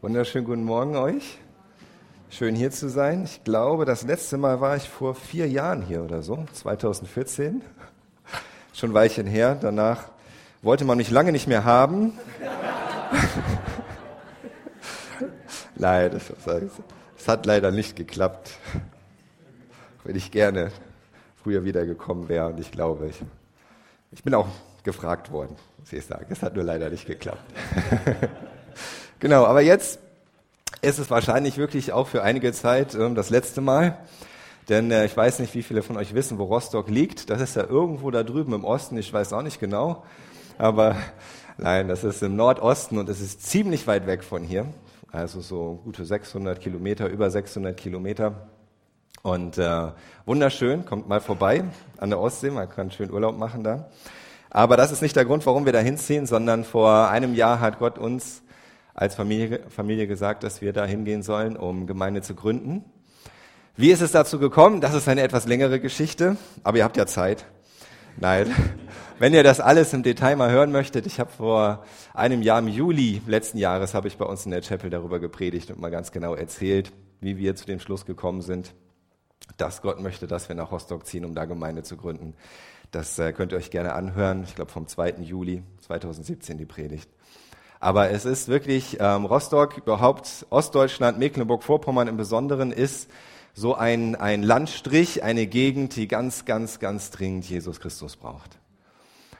Wunderschönen guten Morgen euch. Schön hier zu sein. Ich glaube, das letzte Mal war ich vor vier Jahren hier oder so, 2014. Schon ein Weilchen her. Danach wollte man mich lange nicht mehr haben. Leider, es hat leider nicht geklappt. Wenn ich gerne früher wieder gekommen wäre und ich glaube, ich, ich bin auch gefragt worden, muss ich sagen. Es hat nur leider nicht geklappt. genau, aber jetzt ist es wahrscheinlich wirklich auch für einige Zeit äh, das letzte Mal. Denn äh, ich weiß nicht, wie viele von euch wissen, wo Rostock liegt. Das ist ja irgendwo da drüben im Osten. Ich weiß auch nicht genau. Aber nein, das ist im Nordosten und es ist ziemlich weit weg von hier. Also so gute 600 Kilometer, über 600 Kilometer. Und äh, wunderschön, kommt mal vorbei an der Ostsee, man kann schön Urlaub machen da. Aber das ist nicht der Grund, warum wir da hinziehen, sondern vor einem Jahr hat Gott uns als Familie, Familie gesagt, dass wir da hingehen sollen, um Gemeinde zu gründen. Wie ist es dazu gekommen? Das ist eine etwas längere Geschichte, aber ihr habt ja Zeit. Nein. Wenn ihr das alles im Detail mal hören möchtet, ich habe vor einem Jahr im Juli letzten Jahres habe ich bei uns in der Chapel darüber gepredigt und mal ganz genau erzählt, wie wir zu dem Schluss gekommen sind, dass Gott möchte, dass wir nach Rostock ziehen, um da Gemeinde zu gründen. Das äh, könnt ihr euch gerne anhören. Ich glaube vom 2. Juli 2017 die Predigt. Aber es ist wirklich ähm, Rostock, überhaupt Ostdeutschland, Mecklenburg-Vorpommern im Besonderen ist so ein, ein Landstrich, eine Gegend, die ganz, ganz, ganz dringend Jesus Christus braucht.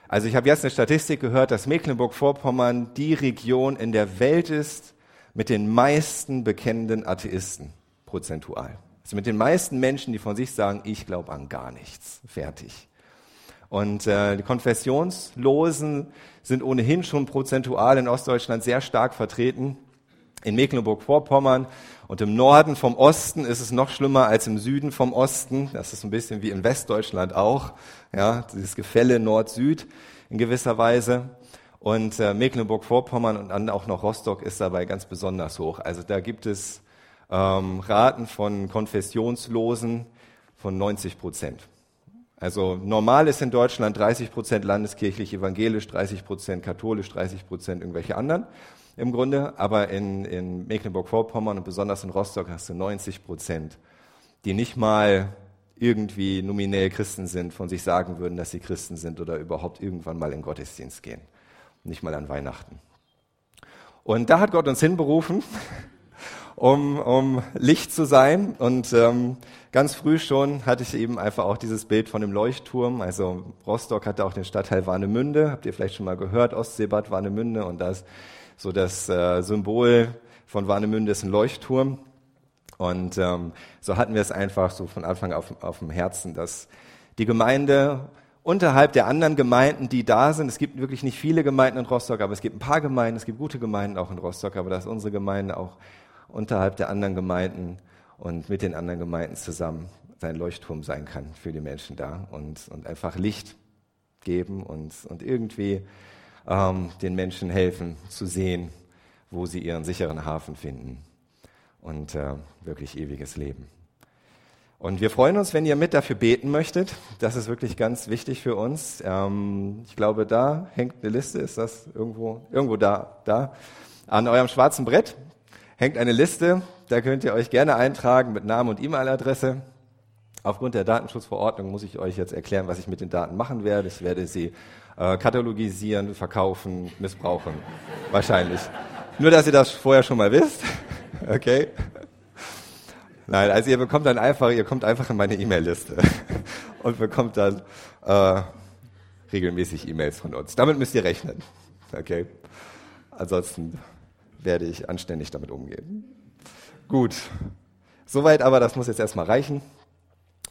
Also ich habe jetzt eine Statistik gehört, dass Mecklenburg-Vorpommern die Region in der Welt ist mit den meisten bekennenden Atheisten prozentual. Also mit den meisten Menschen, die von sich sagen, ich glaube an gar nichts. Fertig. Und äh, die Konfessionslosen sind ohnehin schon prozentual in Ostdeutschland sehr stark vertreten. In Mecklenburg-Vorpommern und im Norden vom Osten ist es noch schlimmer als im Süden vom Osten. Das ist ein bisschen wie in Westdeutschland auch. Ja, dieses Gefälle Nord-Süd in gewisser Weise. Und äh, Mecklenburg-Vorpommern und dann auch noch Rostock ist dabei ganz besonders hoch. Also da gibt es ähm, Raten von Konfessionslosen von 90 Prozent. Also normal ist in Deutschland 30 Prozent landeskirchlich evangelisch, 30 Prozent katholisch, 30 Prozent irgendwelche anderen im Grunde. Aber in, in Mecklenburg-Vorpommern und besonders in Rostock hast du 90 Prozent, die nicht mal irgendwie nominell Christen sind, von sich sagen würden, dass sie Christen sind oder überhaupt irgendwann mal in Gottesdienst gehen. Nicht mal an Weihnachten. Und da hat Gott uns hinberufen um, um Licht zu sein. Und ähm, ganz früh schon hatte ich eben einfach auch dieses Bild von dem Leuchtturm. Also Rostock hatte auch den Stadtteil Warnemünde, habt ihr vielleicht schon mal gehört, Ostseebad Warnemünde. Und da ist so das äh, Symbol von Warnemünde ist ein Leuchtturm. Und ähm, so hatten wir es einfach so von Anfang auf, auf dem Herzen, dass die Gemeinde unterhalb der anderen Gemeinden, die da sind, es gibt wirklich nicht viele Gemeinden in Rostock, aber es gibt ein paar Gemeinden, es gibt gute Gemeinden auch in Rostock, aber dass unsere Gemeinde auch unterhalb der anderen Gemeinden und mit den anderen Gemeinden zusammen sein Leuchtturm sein kann für die Menschen da und, und einfach Licht geben und, und irgendwie ähm, den Menschen helfen zu sehen, wo sie ihren sicheren Hafen finden und äh, wirklich ewiges Leben. Und wir freuen uns, wenn ihr mit dafür beten möchtet. Das ist wirklich ganz wichtig für uns. Ähm, ich glaube, da hängt eine Liste. Ist das irgendwo? Irgendwo da, da. An eurem schwarzen Brett hängt eine Liste, da könnt ihr euch gerne eintragen mit Namen und E-Mail-Adresse. Aufgrund der Datenschutzverordnung muss ich euch jetzt erklären, was ich mit den Daten machen werde. Ich werde sie äh, katalogisieren, verkaufen, missbrauchen. Wahrscheinlich. Nur, dass ihr das vorher schon mal wisst. Okay? Nein, also ihr bekommt dann einfach, ihr kommt einfach in meine E-Mail-Liste und bekommt dann äh, regelmäßig E-Mails von uns. Damit müsst ihr rechnen. Okay? Ansonsten werde ich anständig damit umgehen. Gut. Soweit aber, das muss jetzt erstmal reichen.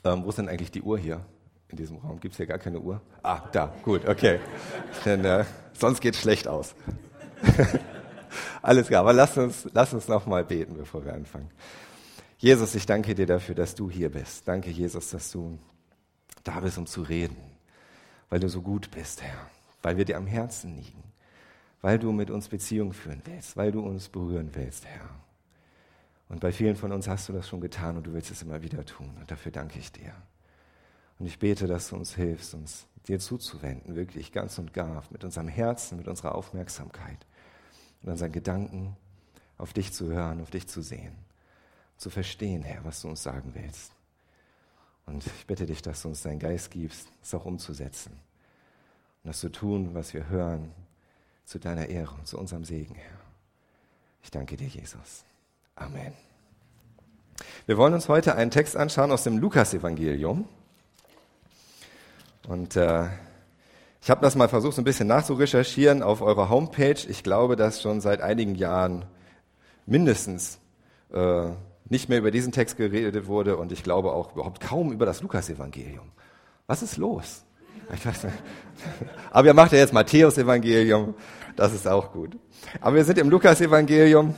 Ähm, wo ist denn eigentlich die Uhr hier in diesem Raum? Gibt es hier gar keine Uhr? Ah, da, gut, okay. Denn, äh, sonst geht es schlecht aus. Alles klar, aber lass uns, lass uns nochmal beten, bevor wir anfangen. Jesus, ich danke dir dafür, dass du hier bist. Danke, Jesus, dass du da bist, um zu reden, weil du so gut bist, Herr, weil wir dir am Herzen liegen weil du mit uns Beziehung führen willst, weil du uns berühren willst, Herr. Und bei vielen von uns hast du das schon getan und du willst es immer wieder tun. Und dafür danke ich dir. Und ich bete, dass du uns hilfst, uns dir zuzuwenden, wirklich ganz und gar, mit unserem Herzen, mit unserer Aufmerksamkeit, mit unseren Gedanken auf dich zu hören, auf dich zu sehen, zu verstehen, Herr, was du uns sagen willst. Und ich bitte dich, dass du uns deinen Geist gibst, es auch umzusetzen. Und das zu tun, was wir hören, zu deiner Ehre und zu unserem Segen, Herr. Ich danke dir, Jesus. Amen. Wir wollen uns heute einen Text anschauen aus dem Lukas-Evangelium. Und äh, ich habe das mal versucht, so ein bisschen nachzurecherchieren auf eurer Homepage. Ich glaube, dass schon seit einigen Jahren mindestens äh, nicht mehr über diesen Text geredet wurde und ich glaube auch überhaupt kaum über das Lukas-Evangelium. Was ist los? Aber ihr macht ja jetzt Matthäus-Evangelium, das ist auch gut. Aber wir sind im Lukas-Evangelium,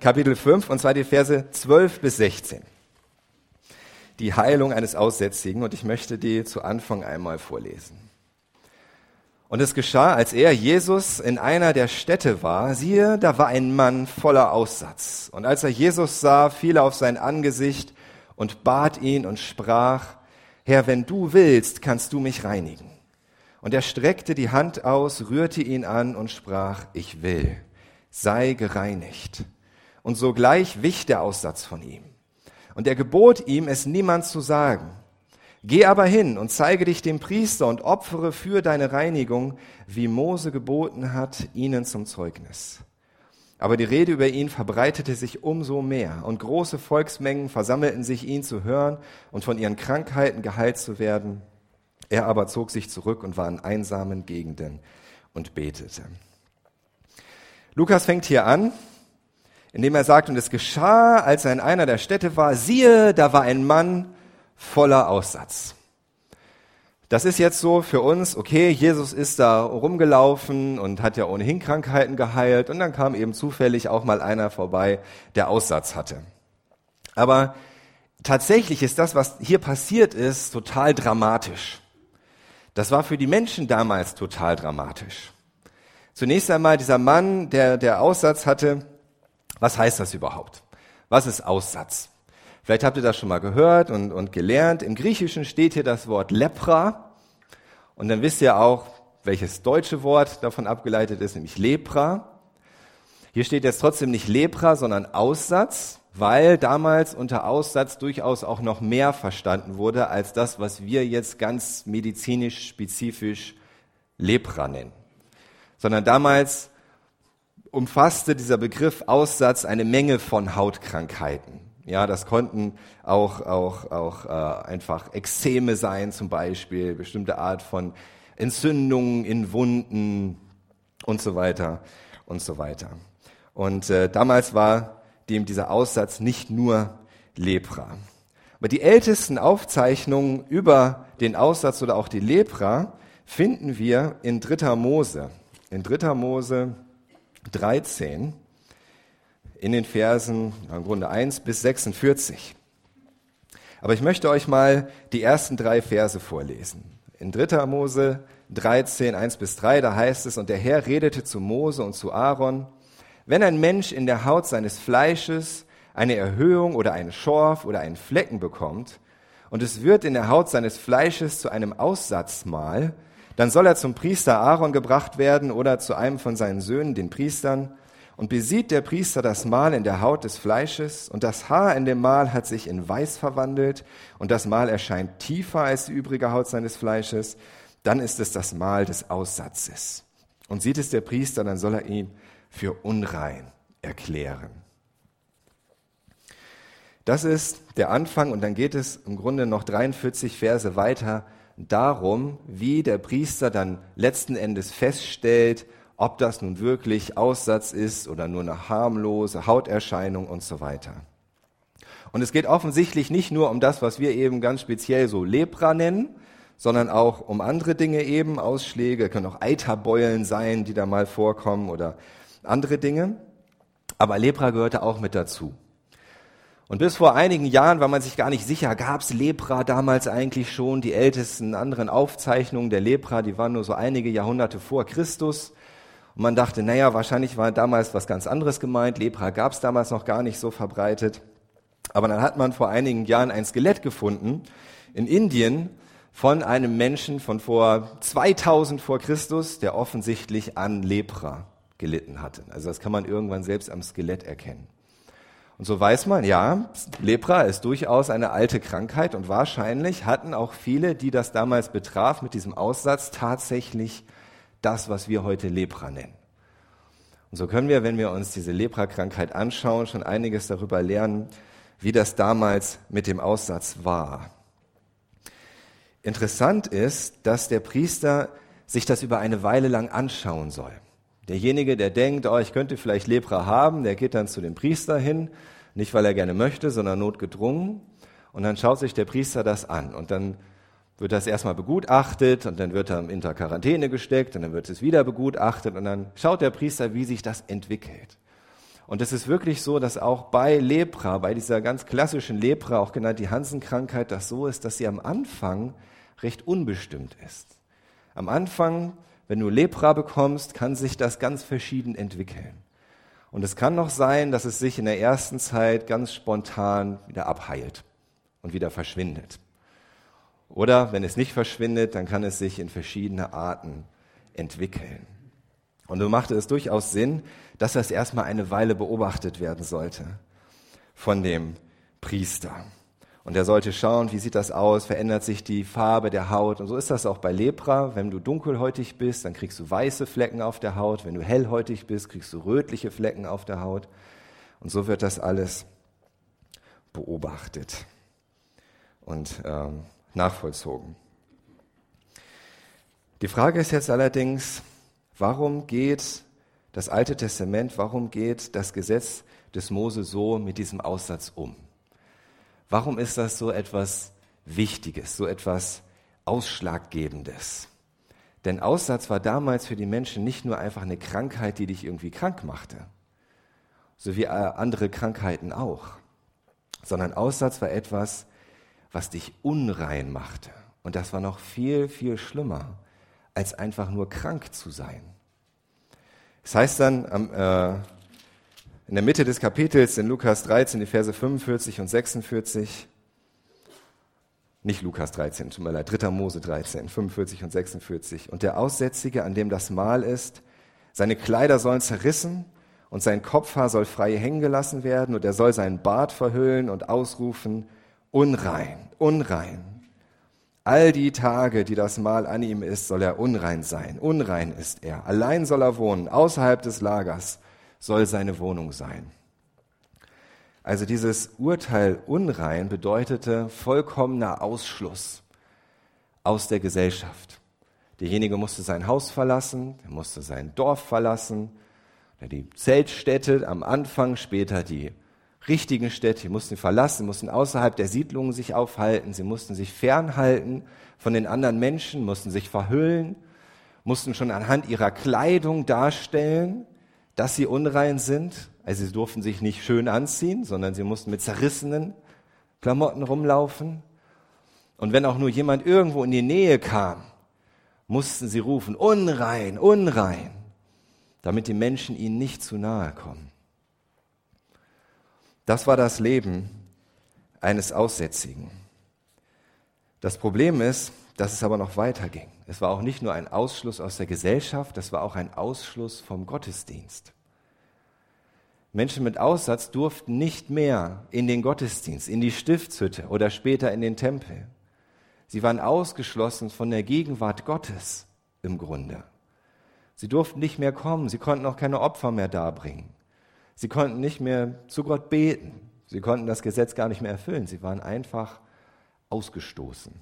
Kapitel 5, und zwar die Verse 12 bis 16. Die Heilung eines Aussätzigen, und ich möchte die zu Anfang einmal vorlesen. Und es geschah, als er, Jesus, in einer der Städte war, siehe, da war ein Mann voller Aussatz. Und als er Jesus sah, fiel er auf sein Angesicht und bat ihn und sprach, Herr, wenn du willst, kannst du mich reinigen. Und er streckte die Hand aus, rührte ihn an und sprach, ich will, sei gereinigt. Und sogleich wich der Aussatz von ihm. Und er gebot ihm, es niemand zu sagen. Geh aber hin und zeige dich dem Priester und opfere für deine Reinigung, wie Mose geboten hat, ihnen zum Zeugnis. Aber die Rede über ihn verbreitete sich umso mehr, und große Volksmengen versammelten sich, ihn zu hören und von ihren Krankheiten geheilt zu werden. Er aber zog sich zurück und war in einsamen Gegenden und betete. Lukas fängt hier an, indem er sagt, und es geschah, als er in einer der Städte war, siehe, da war ein Mann, voller Aussatz. Das ist jetzt so für uns, okay, Jesus ist da rumgelaufen und hat ja ohnehin Krankheiten geheilt und dann kam eben zufällig auch mal einer vorbei, der Aussatz hatte. Aber tatsächlich ist das, was hier passiert ist, total dramatisch. Das war für die Menschen damals total dramatisch. Zunächst einmal dieser Mann, der, der Aussatz hatte, was heißt das überhaupt? Was ist Aussatz? Vielleicht habt ihr das schon mal gehört und, und gelernt. Im Griechischen steht hier das Wort Lepra. Und dann wisst ihr auch, welches deutsche Wort davon abgeleitet ist, nämlich Lepra. Hier steht jetzt trotzdem nicht Lepra, sondern Aussatz, weil damals unter Aussatz durchaus auch noch mehr verstanden wurde als das, was wir jetzt ganz medizinisch spezifisch Lepra nennen. Sondern damals umfasste dieser Begriff Aussatz eine Menge von Hautkrankheiten. Ja, das konnten auch, auch, auch äh, einfach Ekzeme sein zum Beispiel, bestimmte Art von Entzündungen in Wunden und so weiter und so weiter. Und äh, damals war dem dieser Aussatz nicht nur Lepra. Aber die ältesten Aufzeichnungen über den Aussatz oder auch die Lepra finden wir in 3. Mose. In 3. Mose 13 in den Versen im Grunde 1 bis 46. Aber ich möchte euch mal die ersten drei Verse vorlesen. In 3. Mose 13, 1 bis 3, da heißt es, und der Herr redete zu Mose und zu Aaron, wenn ein Mensch in der Haut seines Fleisches eine Erhöhung oder einen Schorf oder einen Flecken bekommt, und es wird in der Haut seines Fleisches zu einem Aussatzmal, dann soll er zum Priester Aaron gebracht werden oder zu einem von seinen Söhnen, den Priestern, und besieht der Priester das Mal in der Haut des Fleisches, und das Haar in dem Mal hat sich in Weiß verwandelt, und das Mal erscheint tiefer als die übrige Haut seines Fleisches, dann ist es das Mal des Aussatzes. Und sieht es der Priester, dann soll er ihn für unrein erklären. Das ist der Anfang und dann geht es im Grunde noch 43 Verse weiter darum, wie der Priester dann letzten Endes feststellt, ob das nun wirklich Aussatz ist oder nur eine harmlose Hauterscheinung und so weiter. Und es geht offensichtlich nicht nur um das, was wir eben ganz speziell so Lepra nennen, sondern auch um andere Dinge eben, Ausschläge, können auch Eiterbeulen sein, die da mal vorkommen oder andere Dinge. Aber Lepra gehörte auch mit dazu. Und bis vor einigen Jahren war man sich gar nicht sicher, gab es Lepra damals eigentlich schon? Die ältesten anderen Aufzeichnungen der Lepra, die waren nur so einige Jahrhunderte vor Christus. Und man dachte, naja, wahrscheinlich war damals was ganz anderes gemeint. Lepra gab es damals noch gar nicht so verbreitet. Aber dann hat man vor einigen Jahren ein Skelett gefunden in Indien von einem Menschen von vor 2000 vor Christus, der offensichtlich an Lepra gelitten hatten. Also das kann man irgendwann selbst am Skelett erkennen. Und so weiß man, ja, Lepra ist durchaus eine alte Krankheit und wahrscheinlich hatten auch viele, die das damals betraf, mit diesem Aussatz tatsächlich das, was wir heute Lepra nennen. Und so können wir, wenn wir uns diese Lepra-Krankheit anschauen, schon einiges darüber lernen, wie das damals mit dem Aussatz war. Interessant ist, dass der Priester sich das über eine Weile lang anschauen soll. Derjenige, der denkt, oh, ich könnte vielleicht Lepra haben, der geht dann zu dem Priester hin, nicht weil er gerne möchte, sondern notgedrungen. Und dann schaut sich der Priester das an und dann wird das erstmal begutachtet und dann wird er in Quarantäne gesteckt und dann wird es wieder begutachtet und dann schaut der Priester, wie sich das entwickelt. Und es ist wirklich so, dass auch bei Lepra, bei dieser ganz klassischen Lepra, auch genannt die Hansenkrankheit, das so ist, dass sie am Anfang recht unbestimmt ist. Am Anfang, wenn du Lepra bekommst, kann sich das ganz verschieden entwickeln. Und es kann noch sein, dass es sich in der ersten Zeit ganz spontan wieder abheilt und wieder verschwindet. Oder wenn es nicht verschwindet, dann kann es sich in verschiedene Arten entwickeln. Und so machte es durchaus Sinn, dass das erstmal eine Weile beobachtet werden sollte von dem Priester. Und er sollte schauen, wie sieht das aus, verändert sich die Farbe der Haut. Und so ist das auch bei Lepra. Wenn du dunkelhäutig bist, dann kriegst du weiße Flecken auf der Haut. Wenn du hellhäutig bist, kriegst du rötliche Flecken auf der Haut. Und so wird das alles beobachtet und ähm, nachvollzogen. Die Frage ist jetzt allerdings, warum geht das Alte Testament, warum geht das Gesetz des Mose so mit diesem Aussatz um? Warum ist das so etwas Wichtiges, so etwas Ausschlaggebendes? Denn Aussatz war damals für die Menschen nicht nur einfach eine Krankheit, die dich irgendwie krank machte, so wie andere Krankheiten auch, sondern Aussatz war etwas, was dich unrein machte. Und das war noch viel, viel schlimmer, als einfach nur krank zu sein. Es das heißt dann äh, in der Mitte des Kapitels in Lukas 13, die Verse 45 und 46, nicht Lukas 13, tut mir leid, 3. Mose 13, 45 und 46. Und der Aussätzige, an dem das Mahl ist, seine Kleider sollen zerrissen und sein Kopfhaar soll frei hängen gelassen werden und er soll seinen Bart verhüllen und ausrufen, unrein, unrein. All die Tage, die das Mahl an ihm ist, soll er unrein sein. Unrein ist er. Allein soll er wohnen, außerhalb des Lagers soll seine Wohnung sein. Also dieses Urteil unrein bedeutete vollkommener Ausschluss aus der Gesellschaft. Derjenige musste sein Haus verlassen, er musste sein Dorf verlassen, die Zeltstätte am Anfang, später die richtigen Städte, die mussten verlassen, mussten außerhalb der Siedlungen sich aufhalten, sie mussten sich fernhalten von den anderen Menschen, mussten sich verhüllen, mussten schon anhand ihrer Kleidung darstellen, dass sie unrein sind. Also sie durften sich nicht schön anziehen, sondern sie mussten mit zerrissenen Klamotten rumlaufen. Und wenn auch nur jemand irgendwo in die Nähe kam, mussten sie rufen, unrein, unrein, damit die Menschen ihnen nicht zu nahe kommen. Das war das Leben eines Aussätzigen. Das Problem ist, dass es aber noch weiterging. Es war auch nicht nur ein Ausschluss aus der Gesellschaft, das war auch ein Ausschluss vom Gottesdienst. Menschen mit Aussatz durften nicht mehr in den Gottesdienst, in die Stiftshütte oder später in den Tempel. Sie waren ausgeschlossen von der Gegenwart Gottes im Grunde. Sie durften nicht mehr kommen, sie konnten auch keine Opfer mehr darbringen. Sie konnten nicht mehr zu Gott beten. Sie konnten das Gesetz gar nicht mehr erfüllen. Sie waren einfach ausgestoßen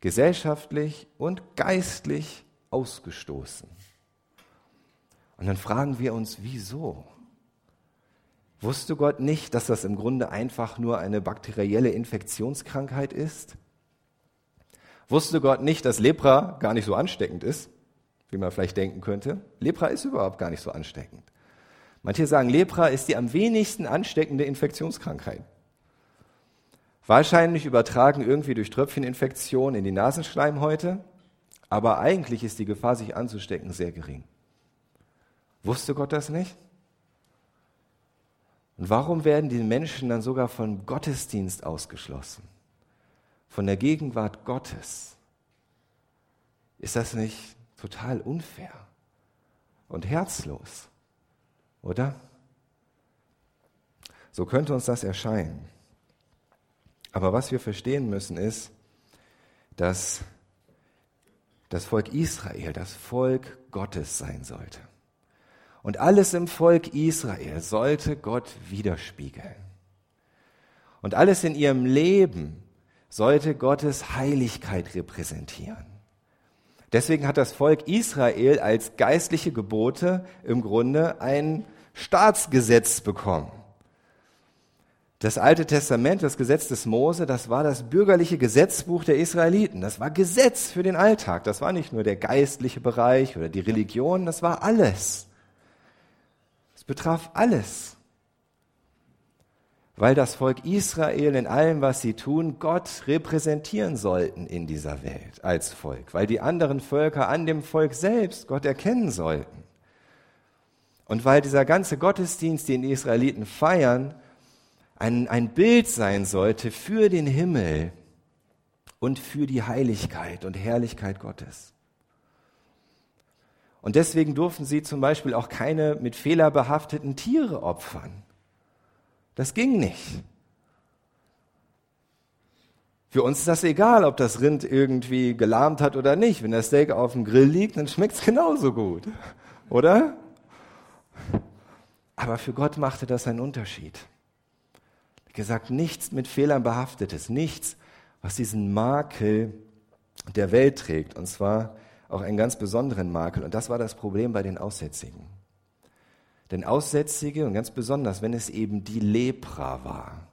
gesellschaftlich und geistlich ausgestoßen. Und dann fragen wir uns, wieso? Wusste Gott nicht, dass das im Grunde einfach nur eine bakterielle Infektionskrankheit ist? Wusste Gott nicht, dass Lepra gar nicht so ansteckend ist, wie man vielleicht denken könnte? Lepra ist überhaupt gar nicht so ansteckend. Manche sagen, Lepra ist die am wenigsten ansteckende Infektionskrankheit. Wahrscheinlich übertragen irgendwie durch Tröpfcheninfektion in die Nasenschleimhäute, aber eigentlich ist die Gefahr, sich anzustecken, sehr gering. Wusste Gott das nicht? Und warum werden die Menschen dann sogar vom Gottesdienst ausgeschlossen? Von der Gegenwart Gottes? Ist das nicht total unfair? und herzlos, oder? So könnte uns das erscheinen. Aber was wir verstehen müssen ist, dass das Volk Israel das Volk Gottes sein sollte. Und alles im Volk Israel sollte Gott widerspiegeln. Und alles in ihrem Leben sollte Gottes Heiligkeit repräsentieren. Deswegen hat das Volk Israel als geistliche Gebote im Grunde ein Staatsgesetz bekommen. Das Alte Testament, das Gesetz des Mose, das war das bürgerliche Gesetzbuch der Israeliten. Das war Gesetz für den Alltag. Das war nicht nur der geistliche Bereich oder die Religion, das war alles. Es betraf alles. Weil das Volk Israel in allem, was sie tun, Gott repräsentieren sollten in dieser Welt als Volk. Weil die anderen Völker an dem Volk selbst Gott erkennen sollten. Und weil dieser ganze Gottesdienst, den die Israeliten feiern, ein, ein Bild sein sollte für den Himmel und für die Heiligkeit und Herrlichkeit Gottes. Und deswegen durften sie zum Beispiel auch keine mit Fehler behafteten Tiere opfern. Das ging nicht. Für uns ist das egal, ob das Rind irgendwie gelahmt hat oder nicht. Wenn das Steak auf dem Grill liegt, dann schmeckt es genauso gut. Oder? Aber für Gott machte das einen Unterschied gesagt, nichts mit Fehlern behaftetes, nichts, was diesen Makel der Welt trägt, und zwar auch einen ganz besonderen Makel. Und das war das Problem bei den Aussätzigen. Denn Aussätzige, und ganz besonders, wenn es eben die Lepra war,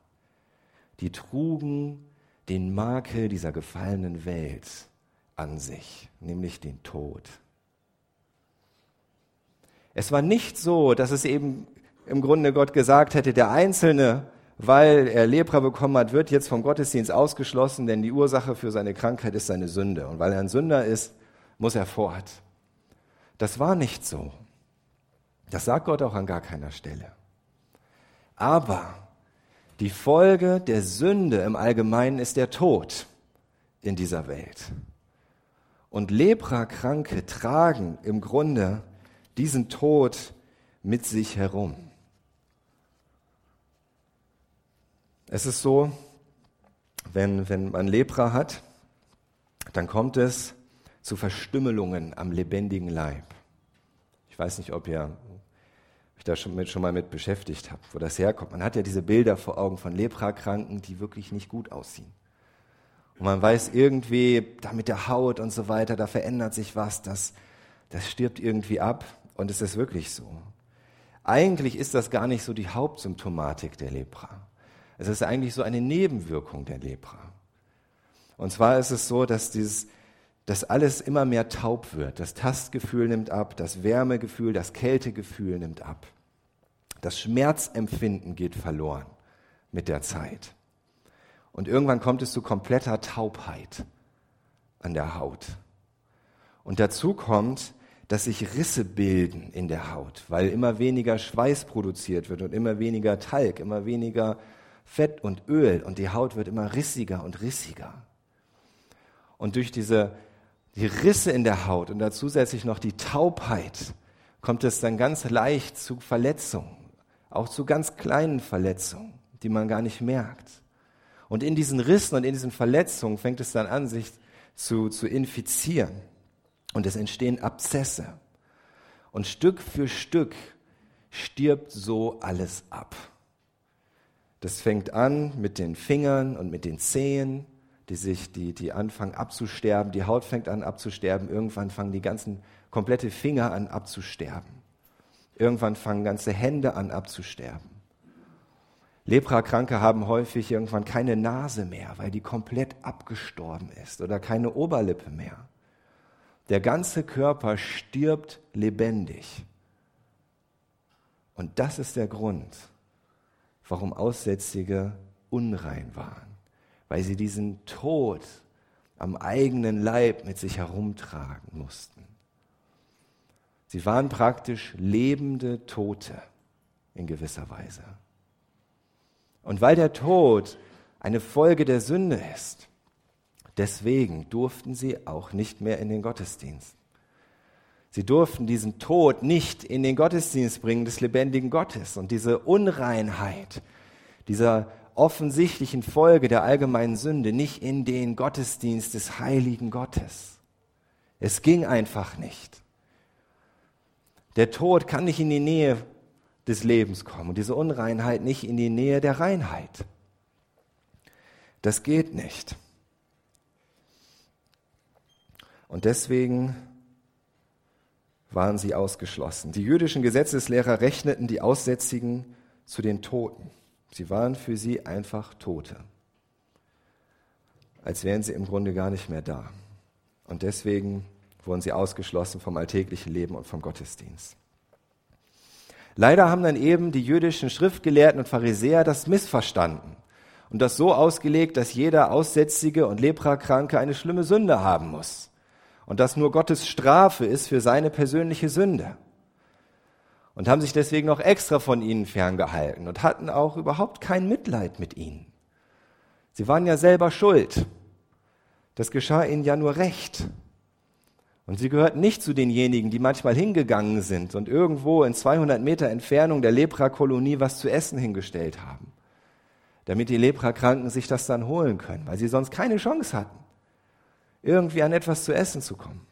die trugen den Makel dieser gefallenen Welt an sich, nämlich den Tod. Es war nicht so, dass es eben im Grunde Gott gesagt hätte, der Einzelne weil er Lepra bekommen hat, wird jetzt vom Gottesdienst ausgeschlossen, denn die Ursache für seine Krankheit ist seine Sünde. Und weil er ein Sünder ist, muss er fort. Das war nicht so. Das sagt Gott auch an gar keiner Stelle. Aber die Folge der Sünde im Allgemeinen ist der Tod in dieser Welt. Und Leprakranke tragen im Grunde diesen Tod mit sich herum. Es ist so, wenn, wenn man Lepra hat, dann kommt es zu Verstümmelungen am lebendigen Leib. Ich weiß nicht, ob ihr euch da schon, mit, schon mal mit beschäftigt habt, wo das herkommt. Man hat ja diese Bilder vor Augen von Leprakranken, die wirklich nicht gut aussehen. Und man weiß irgendwie, da mit der Haut und so weiter, da verändert sich was, das, das stirbt irgendwie ab. Und es ist wirklich so. Eigentlich ist das gar nicht so die Hauptsymptomatik der Lepra. Es ist eigentlich so eine Nebenwirkung der Lepra. Und zwar ist es so, dass dieses, dass alles immer mehr taub wird. Das Tastgefühl nimmt ab, das Wärmegefühl, das Kältegefühl nimmt ab. Das Schmerzempfinden geht verloren mit der Zeit. Und irgendwann kommt es zu kompletter Taubheit an der Haut. Und dazu kommt, dass sich Risse bilden in der Haut, weil immer weniger Schweiß produziert wird und immer weniger Talg, immer weniger Fett und Öl und die Haut wird immer rissiger und rissiger. Und durch diese die Risse in der Haut und dazu zusätzlich noch die Taubheit kommt es dann ganz leicht zu Verletzungen, auch zu ganz kleinen Verletzungen, die man gar nicht merkt. Und in diesen Rissen und in diesen Verletzungen fängt es dann an, sich zu, zu infizieren. Und es entstehen Abzesse. Und Stück für Stück stirbt so alles ab. Das fängt an mit den Fingern und mit den Zehen, die sich, die, die anfangen abzusterben. Die Haut fängt an abzusterben. Irgendwann fangen die ganzen komplette Finger an abzusterben. Irgendwann fangen ganze Hände an abzusterben. Leprakranke haben häufig irgendwann keine Nase mehr, weil die komplett abgestorben ist oder keine Oberlippe mehr. Der ganze Körper stirbt lebendig. Und das ist der Grund, warum Aussätzige unrein waren, weil sie diesen Tod am eigenen Leib mit sich herumtragen mussten. Sie waren praktisch lebende Tote in gewisser Weise. Und weil der Tod eine Folge der Sünde ist, deswegen durften sie auch nicht mehr in den Gottesdienst. Sie durften diesen Tod nicht in den Gottesdienst bringen des lebendigen Gottes. Und diese Unreinheit, dieser offensichtlichen Folge der allgemeinen Sünde nicht in den Gottesdienst des heiligen Gottes. Es ging einfach nicht. Der Tod kann nicht in die Nähe des Lebens kommen und diese Unreinheit nicht in die Nähe der Reinheit. Das geht nicht. Und deswegen waren sie ausgeschlossen. Die jüdischen Gesetzeslehrer rechneten die Aussätzigen zu den Toten. Sie waren für sie einfach Tote, als wären sie im Grunde gar nicht mehr da. Und deswegen wurden sie ausgeschlossen vom alltäglichen Leben und vom Gottesdienst. Leider haben dann eben die jüdischen Schriftgelehrten und Pharisäer das missverstanden und das so ausgelegt, dass jeder Aussätzige und Leprakranke eine schlimme Sünde haben muss und dass nur Gottes Strafe ist für seine persönliche Sünde. Und haben sich deswegen noch extra von ihnen ferngehalten und hatten auch überhaupt kein Mitleid mit ihnen. Sie waren ja selber schuld. Das geschah ihnen ja nur recht. Und sie gehörten nicht zu denjenigen, die manchmal hingegangen sind und irgendwo in 200 Meter Entfernung der Leprakolonie was zu essen hingestellt haben, damit die Leprakranken sich das dann holen können, weil sie sonst keine Chance hatten irgendwie an etwas zu essen zu kommen.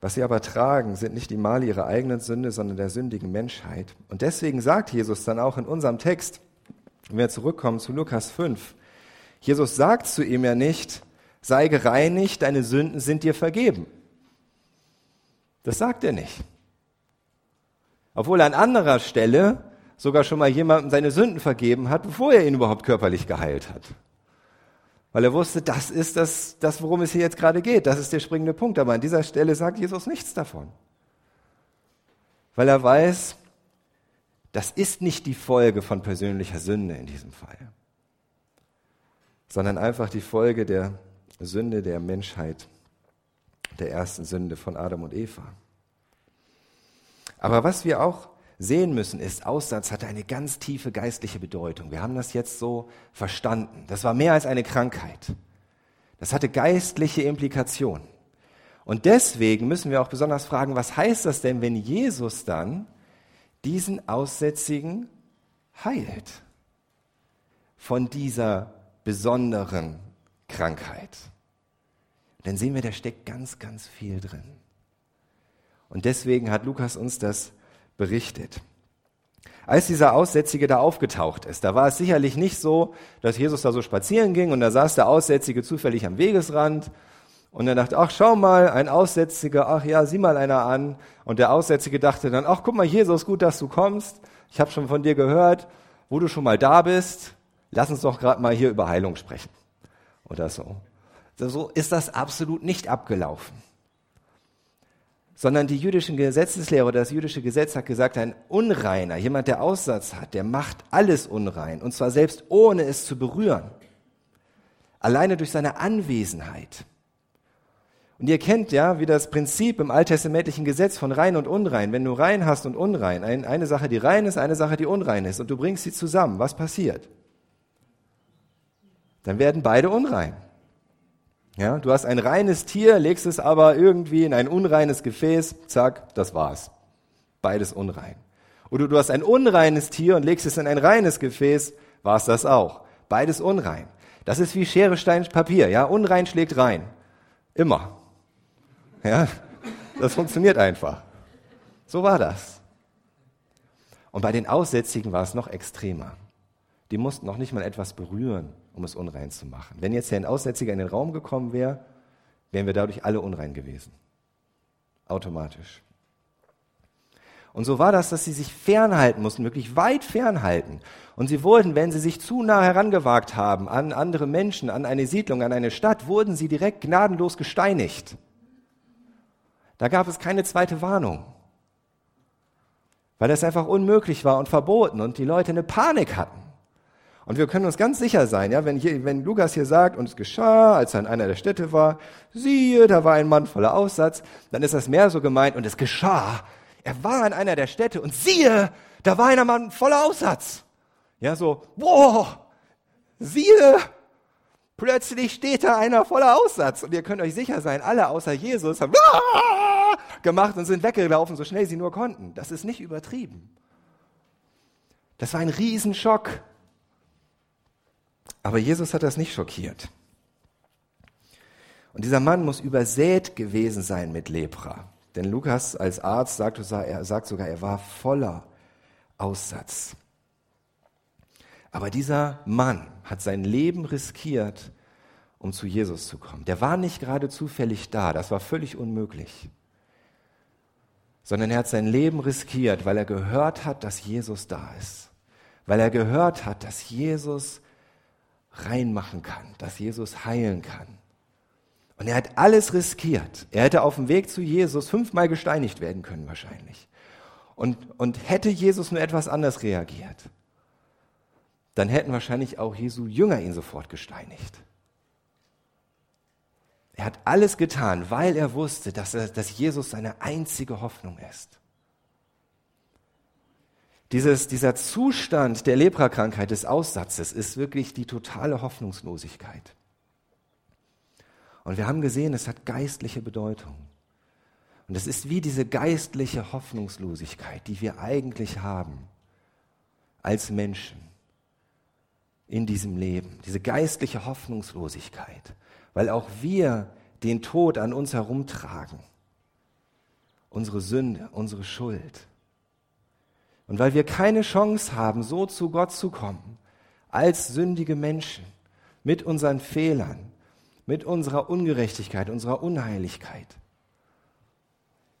Was sie aber tragen, sind nicht die Male ihrer eigenen Sünde, sondern der sündigen Menschheit. Und deswegen sagt Jesus dann auch in unserem Text, wenn wir zurückkommen zu Lukas 5, Jesus sagt zu ihm ja nicht, sei gereinigt, deine Sünden sind dir vergeben. Das sagt er nicht. Obwohl an anderer Stelle sogar schon mal jemandem seine Sünden vergeben hat, bevor er ihn überhaupt körperlich geheilt hat. Weil er wusste, das ist das, das, worum es hier jetzt gerade geht. Das ist der springende Punkt. Aber an dieser Stelle sagt Jesus nichts davon. Weil er weiß, das ist nicht die Folge von persönlicher Sünde in diesem Fall, sondern einfach die Folge der Sünde der Menschheit, der ersten Sünde von Adam und Eva. Aber was wir auch sehen müssen, ist, Aussatz hatte eine ganz tiefe geistliche Bedeutung. Wir haben das jetzt so verstanden. Das war mehr als eine Krankheit. Das hatte geistliche Implikationen. Und deswegen müssen wir auch besonders fragen, was heißt das denn, wenn Jesus dann diesen Aussätzigen heilt von dieser besonderen Krankheit? Dann sehen wir, da steckt ganz, ganz viel drin. Und deswegen hat Lukas uns das berichtet. Als dieser Aussätzige da aufgetaucht ist, da war es sicherlich nicht so, dass Jesus da so spazieren ging und da saß der Aussätzige zufällig am Wegesrand und er dachte, ach schau mal, ein Aussätziger, ach ja, sieh mal einer an. Und der Aussätzige dachte dann, ach guck mal, Jesus, gut, dass du kommst. Ich habe schon von dir gehört, wo du schon mal da bist. Lass uns doch gerade mal hier über Heilung sprechen. Oder so. So ist das absolut nicht abgelaufen sondern die jüdischen Gesetzeslehre oder das jüdische Gesetz hat gesagt, ein Unreiner, jemand, der Aussatz hat, der macht alles unrein, und zwar selbst ohne es zu berühren. Alleine durch seine Anwesenheit. Und ihr kennt ja, wie das Prinzip im alttestamentlichen Gesetz von rein und unrein. Wenn du rein hast und unrein, eine Sache, die rein ist, eine Sache, die unrein ist, und du bringst sie zusammen, was passiert? Dann werden beide unrein. Ja, du hast ein reines Tier, legst es aber irgendwie in ein unreines Gefäß, zack, das war's. Beides unrein. Oder du hast ein unreines Tier und legst es in ein reines Gefäß, war's das auch. Beides unrein. Das ist wie Schere, Stein, Papier. Ja, unrein schlägt rein. Immer. Ja, das funktioniert einfach. So war das. Und bei den Aussätzigen war es noch extremer. Die mussten noch nicht mal etwas berühren um es unrein zu machen. Wenn jetzt hier ein Aussätziger in den Raum gekommen wäre, wären wir dadurch alle unrein gewesen. Automatisch. Und so war das, dass sie sich fernhalten mussten, wirklich weit fernhalten. Und sie wurden, wenn sie sich zu nah herangewagt haben an andere Menschen, an eine Siedlung, an eine Stadt, wurden sie direkt gnadenlos gesteinigt. Da gab es keine zweite Warnung. Weil das einfach unmöglich war und verboten und die Leute eine Panik hatten. Und wir können uns ganz sicher sein, ja, wenn, hier, wenn Lukas hier sagt, und es geschah, als er in einer der Städte war, siehe, da war ein Mann voller Aussatz, dann ist das mehr so gemeint, und es geschah, er war in einer der Städte, und siehe, da war einer Mann voller Aussatz. Ja, so, boah, siehe, Plötzlich steht da einer voller Aussatz und ihr könnt euch sicher sein, alle außer Jesus haben gemacht und sind weggelaufen, so schnell sie nur konnten. Das ist nicht übertrieben. Das war ein Riesenschock. Aber Jesus hat das nicht schockiert. Und dieser Mann muss übersät gewesen sein mit Lepra. Denn Lukas als Arzt sagt, er sagt sogar, er war voller Aussatz. Aber dieser Mann hat sein Leben riskiert, um zu Jesus zu kommen. Der war nicht gerade zufällig da, das war völlig unmöglich. Sondern er hat sein Leben riskiert, weil er gehört hat, dass Jesus da ist. Weil er gehört hat, dass Jesus reinmachen kann, dass Jesus heilen kann. Und er hat alles riskiert. Er hätte auf dem Weg zu Jesus fünfmal gesteinigt werden können wahrscheinlich. Und, und hätte Jesus nur etwas anders reagiert, dann hätten wahrscheinlich auch Jesu Jünger ihn sofort gesteinigt. Er hat alles getan, weil er wusste, dass, er, dass Jesus seine einzige Hoffnung ist. Dieses, dieser Zustand der Leprakrankheit, des Aussatzes, ist wirklich die totale Hoffnungslosigkeit. Und wir haben gesehen, es hat geistliche Bedeutung. Und es ist wie diese geistliche Hoffnungslosigkeit, die wir eigentlich haben als Menschen in diesem Leben, diese geistliche Hoffnungslosigkeit, weil auch wir den Tod an uns herumtragen, unsere Sünde, unsere Schuld. Und weil wir keine Chance haben, so zu Gott zu kommen, als sündige Menschen, mit unseren Fehlern, mit unserer Ungerechtigkeit, unserer Unheiligkeit.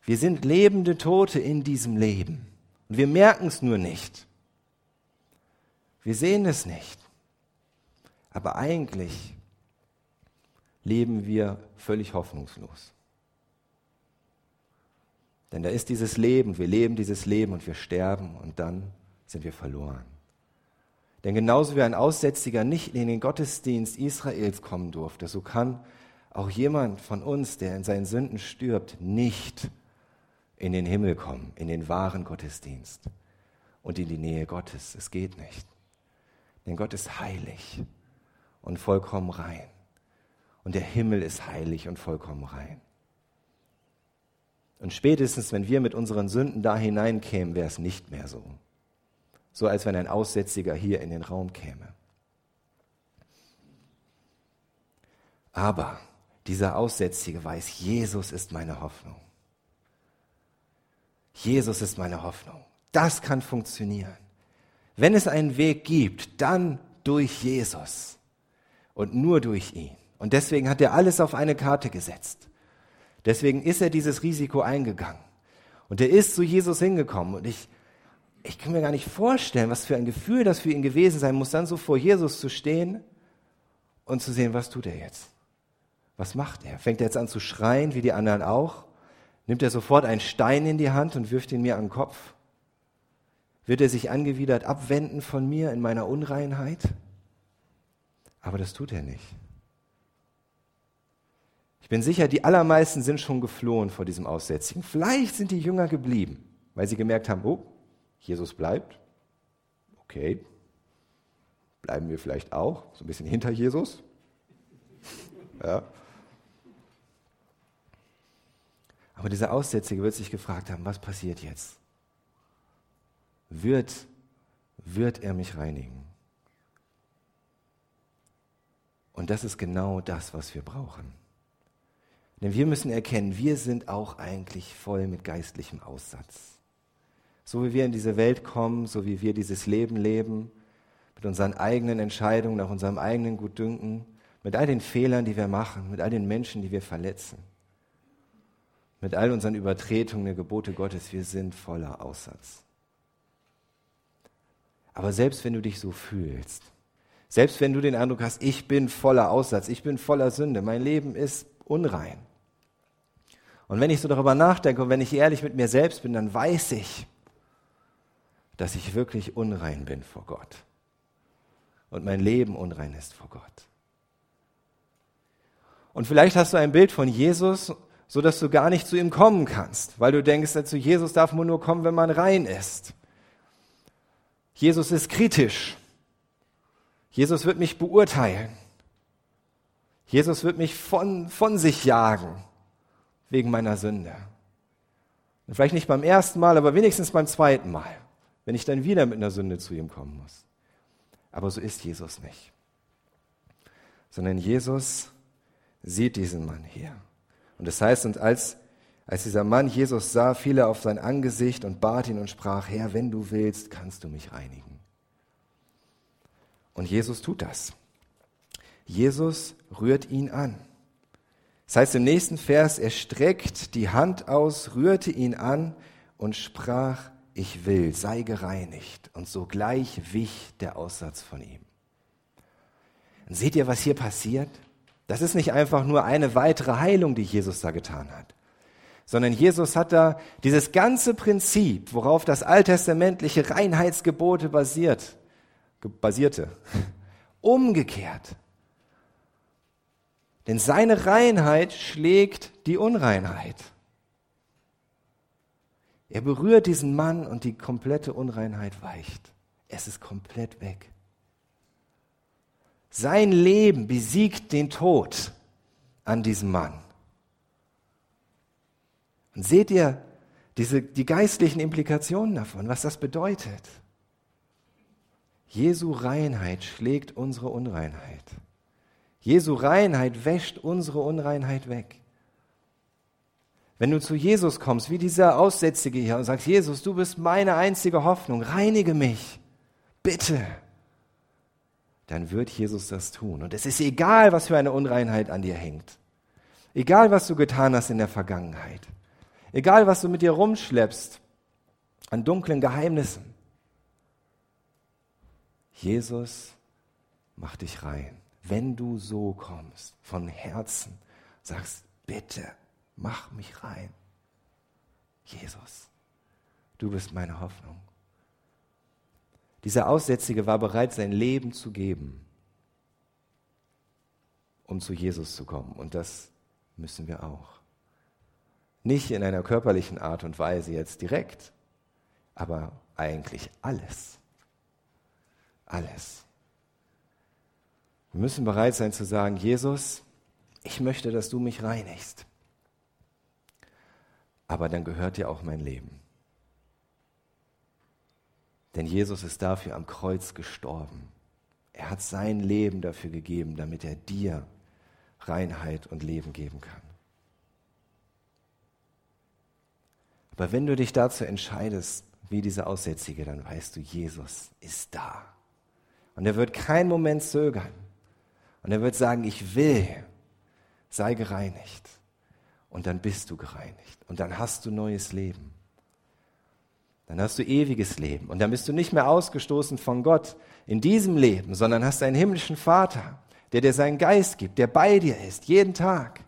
Wir sind lebende Tote in diesem Leben. Und wir merken es nur nicht. Wir sehen es nicht. Aber eigentlich leben wir völlig hoffnungslos. Denn da ist dieses Leben, wir leben dieses Leben und wir sterben und dann sind wir verloren. Denn genauso wie ein Aussätziger nicht in den Gottesdienst Israels kommen durfte, so kann auch jemand von uns, der in seinen Sünden stirbt, nicht in den Himmel kommen, in den wahren Gottesdienst und in die Nähe Gottes. Es geht nicht. Denn Gott ist heilig und vollkommen rein. Und der Himmel ist heilig und vollkommen rein. Und spätestens, wenn wir mit unseren Sünden da hineinkämen, wäre es nicht mehr so. So als wenn ein Aussätziger hier in den Raum käme. Aber dieser Aussätzige weiß, Jesus ist meine Hoffnung. Jesus ist meine Hoffnung. Das kann funktionieren. Wenn es einen Weg gibt, dann durch Jesus und nur durch ihn. Und deswegen hat er alles auf eine Karte gesetzt. Deswegen ist er dieses Risiko eingegangen. Und er ist zu Jesus hingekommen. Und ich, ich kann mir gar nicht vorstellen, was für ein Gefühl das für ihn gewesen sein muss, dann so vor Jesus zu stehen und zu sehen, was tut er jetzt? Was macht er? Fängt er jetzt an zu schreien, wie die anderen auch? Nimmt er sofort einen Stein in die Hand und wirft ihn mir an den Kopf? Wird er sich angewidert abwenden von mir in meiner Unreinheit? Aber das tut er nicht. Ich bin sicher, die allermeisten sind schon geflohen vor diesem Aussätzigen. Vielleicht sind die Jünger geblieben, weil sie gemerkt haben, oh, Jesus bleibt. Okay, bleiben wir vielleicht auch, so ein bisschen hinter Jesus. Ja. Aber dieser Aussätzige wird sich gefragt haben, was passiert jetzt? Wird, wird er mich reinigen? Und das ist genau das, was wir brauchen. Denn wir müssen erkennen, wir sind auch eigentlich voll mit geistlichem Aussatz. So wie wir in diese Welt kommen, so wie wir dieses Leben leben, mit unseren eigenen Entscheidungen, nach unserem eigenen Gutdünken, mit all den Fehlern, die wir machen, mit all den Menschen, die wir verletzen, mit all unseren Übertretungen der Gebote Gottes, wir sind voller Aussatz. Aber selbst wenn du dich so fühlst, selbst wenn du den Eindruck hast, ich bin voller Aussatz, ich bin voller Sünde, mein Leben ist unrein, und wenn ich so darüber nachdenke und wenn ich ehrlich mit mir selbst bin, dann weiß ich, dass ich wirklich unrein bin vor Gott. Und mein Leben unrein ist vor Gott. Und vielleicht hast du ein Bild von Jesus, so dass du gar nicht zu ihm kommen kannst, weil du denkst, zu Jesus darf man nur kommen, wenn man rein ist. Jesus ist kritisch. Jesus wird mich beurteilen. Jesus wird mich von, von sich jagen wegen meiner Sünde. Und vielleicht nicht beim ersten Mal, aber wenigstens beim zweiten Mal, wenn ich dann wieder mit einer Sünde zu ihm kommen muss. Aber so ist Jesus nicht. Sondern Jesus sieht diesen Mann hier. Und das heißt, und als, als dieser Mann Jesus sah, fiel er auf sein Angesicht und bat ihn und sprach, Herr, wenn du willst, kannst du mich reinigen. Und Jesus tut das. Jesus rührt ihn an. Das heißt im nächsten Vers, er streckt die Hand aus, rührte ihn an und sprach, ich will, sei gereinigt. Und sogleich wich der Aussatz von ihm. Und seht ihr, was hier passiert? Das ist nicht einfach nur eine weitere Heilung, die Jesus da getan hat, sondern Jesus hat da dieses ganze Prinzip, worauf das alttestamentliche Reinheitsgebote basiert, basierte, umgekehrt. Denn seine Reinheit schlägt die Unreinheit. Er berührt diesen Mann und die komplette Unreinheit weicht. Es ist komplett weg. Sein Leben besiegt den Tod an diesem Mann. Und seht ihr diese, die geistlichen Implikationen davon, was das bedeutet? Jesu Reinheit schlägt unsere Unreinheit. Jesu Reinheit wäscht unsere Unreinheit weg. Wenn du zu Jesus kommst, wie dieser Aussätzige hier, und sagst, Jesus, du bist meine einzige Hoffnung, reinige mich, bitte, dann wird Jesus das tun. Und es ist egal, was für eine Unreinheit an dir hängt. Egal, was du getan hast in der Vergangenheit. Egal, was du mit dir rumschleppst an dunklen Geheimnissen. Jesus macht dich rein wenn du so kommst, von Herzen, sagst, bitte, mach mich rein. Jesus, du bist meine Hoffnung. Dieser Aussätzige war bereit, sein Leben zu geben, um zu Jesus zu kommen. Und das müssen wir auch. Nicht in einer körperlichen Art und Weise jetzt direkt, aber eigentlich alles. Alles. Wir müssen bereit sein zu sagen, Jesus, ich möchte, dass du mich reinigst. Aber dann gehört dir auch mein Leben. Denn Jesus ist dafür am Kreuz gestorben. Er hat sein Leben dafür gegeben, damit er dir Reinheit und Leben geben kann. Aber wenn du dich dazu entscheidest, wie diese Aussätzige, dann weißt du, Jesus ist da. Und er wird keinen Moment zögern. Und er wird sagen, ich will, sei gereinigt. Und dann bist du gereinigt. Und dann hast du neues Leben. Dann hast du ewiges Leben. Und dann bist du nicht mehr ausgestoßen von Gott in diesem Leben, sondern hast einen himmlischen Vater, der dir seinen Geist gibt, der bei dir ist, jeden Tag.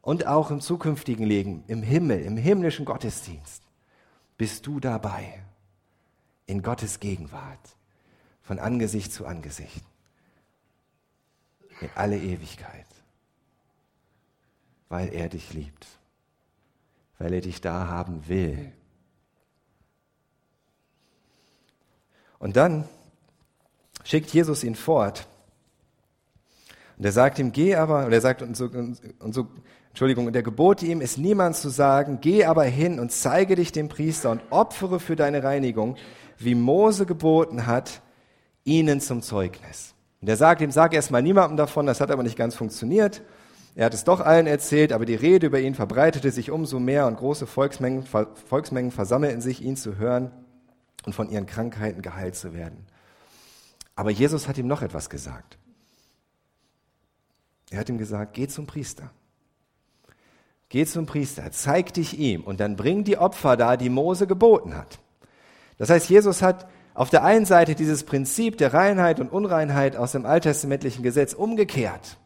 Und auch im zukünftigen Leben, im Himmel, im himmlischen Gottesdienst, bist du dabei. In Gottes Gegenwart. Von Angesicht zu Angesicht in alle Ewigkeit, weil er dich liebt, weil er dich da haben will. Und dann schickt Jesus ihn fort. Und er sagt ihm, geh aber, und er sagt, und so, und so, Entschuldigung, und er gebot ihm, es niemand zu sagen, geh aber hin und zeige dich dem Priester und opfere für deine Reinigung, wie Mose geboten hat, ihnen zum Zeugnis. Und er sagt ihm, sag erstmal niemandem davon, das hat aber nicht ganz funktioniert. Er hat es doch allen erzählt, aber die Rede über ihn verbreitete sich umso mehr und große Volksmengen, Volksmengen versammelten sich, ihn zu hören und von ihren Krankheiten geheilt zu werden. Aber Jesus hat ihm noch etwas gesagt. Er hat ihm gesagt, geh zum Priester. Geh zum Priester, zeig dich ihm und dann bring die Opfer da, die Mose geboten hat. Das heißt, Jesus hat auf der einen Seite dieses Prinzip der Reinheit und Unreinheit aus dem alttestamentlichen Gesetz umgekehrt.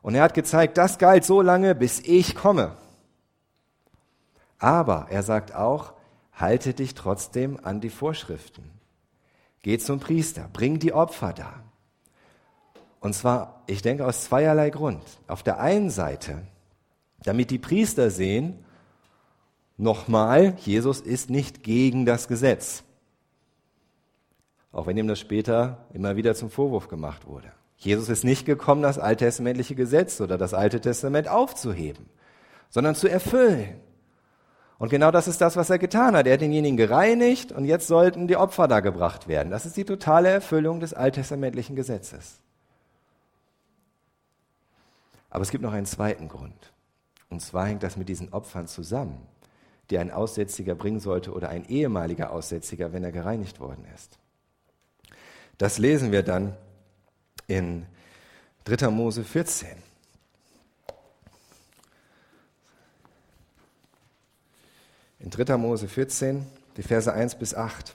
Und er hat gezeigt, das galt so lange, bis ich komme. Aber er sagt auch, halte dich trotzdem an die Vorschriften. Geh zum Priester, bring die Opfer da. Und zwar, ich denke, aus zweierlei Grund. Auf der einen Seite, damit die Priester sehen, nochmal, Jesus ist nicht gegen das Gesetz. Auch wenn ihm das später immer wieder zum Vorwurf gemacht wurde. Jesus ist nicht gekommen, das alttestamentliche Gesetz oder das Alte Testament aufzuheben, sondern zu erfüllen. Und genau das ist das, was er getan hat. Er hat denjenigen gereinigt und jetzt sollten die Opfer da gebracht werden. Das ist die totale Erfüllung des alttestamentlichen Gesetzes. Aber es gibt noch einen zweiten Grund. Und zwar hängt das mit diesen Opfern zusammen, die ein Aussätziger bringen sollte oder ein ehemaliger Aussätziger, wenn er gereinigt worden ist. Das lesen wir dann in 3. Mose 14. In 3. Mose 14, die Verse 1 bis 8.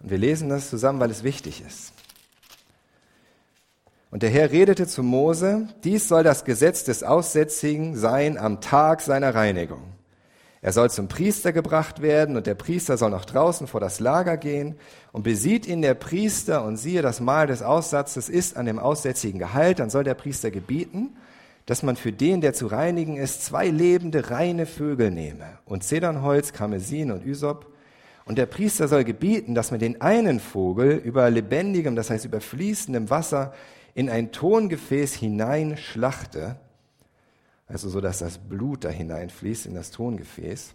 Und wir lesen das zusammen, weil es wichtig ist. Und der Herr redete zu Mose, dies soll das Gesetz des Aussätzigen sein am Tag seiner Reinigung. Er soll zum Priester gebracht werden und der Priester soll nach draußen vor das Lager gehen und besieht ihn der Priester und siehe, das Mahl des Aussatzes ist an dem Aussätzigen Gehalt, dann soll der Priester gebieten dass man für den, der zu reinigen ist, zwei lebende, reine Vögel nehme und Zedernholz, Karmesin und Ysop. Und der Priester soll gebieten, dass man den einen Vogel über lebendigem, das heißt über fließendem Wasser in ein Tongefäß hineinschlachte, also so, dass das Blut da hineinfließt in das Tongefäß.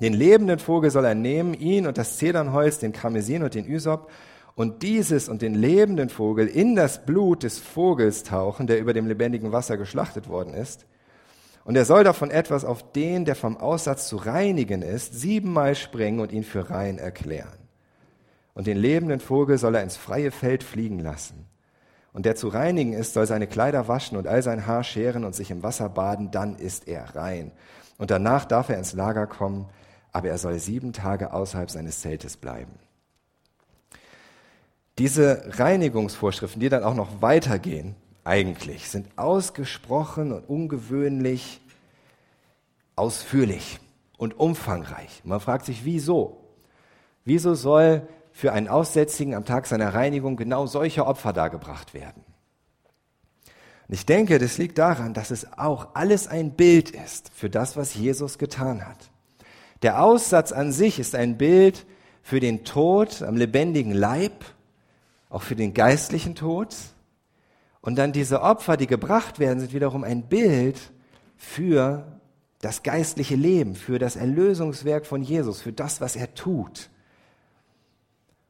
Den lebenden Vogel soll er nehmen, ihn und das Zedernholz, den Karmesin und den Ysop und dieses und den lebenden Vogel in das Blut des Vogels tauchen, der über dem lebendigen Wasser geschlachtet worden ist. Und er soll davon etwas auf den, der vom Aussatz zu reinigen ist, siebenmal sprengen und ihn für rein erklären. Und den lebenden Vogel soll er ins freie Feld fliegen lassen. Und der zu reinigen ist, soll seine Kleider waschen und all sein Haar scheren und sich im Wasser baden, dann ist er rein. Und danach darf er ins Lager kommen, aber er soll sieben Tage außerhalb seines Zeltes bleiben. Diese Reinigungsvorschriften, die dann auch noch weitergehen, eigentlich, sind ausgesprochen und ungewöhnlich ausführlich und umfangreich. Man fragt sich, wieso? Wieso soll für einen Aussätzigen am Tag seiner Reinigung genau solche Opfer dargebracht werden? Und ich denke, das liegt daran, dass es auch alles ein Bild ist für das, was Jesus getan hat. Der Aussatz an sich ist ein Bild für den Tod am lebendigen Leib auch für den geistlichen Tod. Und dann diese Opfer, die gebracht werden, sind wiederum ein Bild für das geistliche Leben, für das Erlösungswerk von Jesus, für das, was er tut,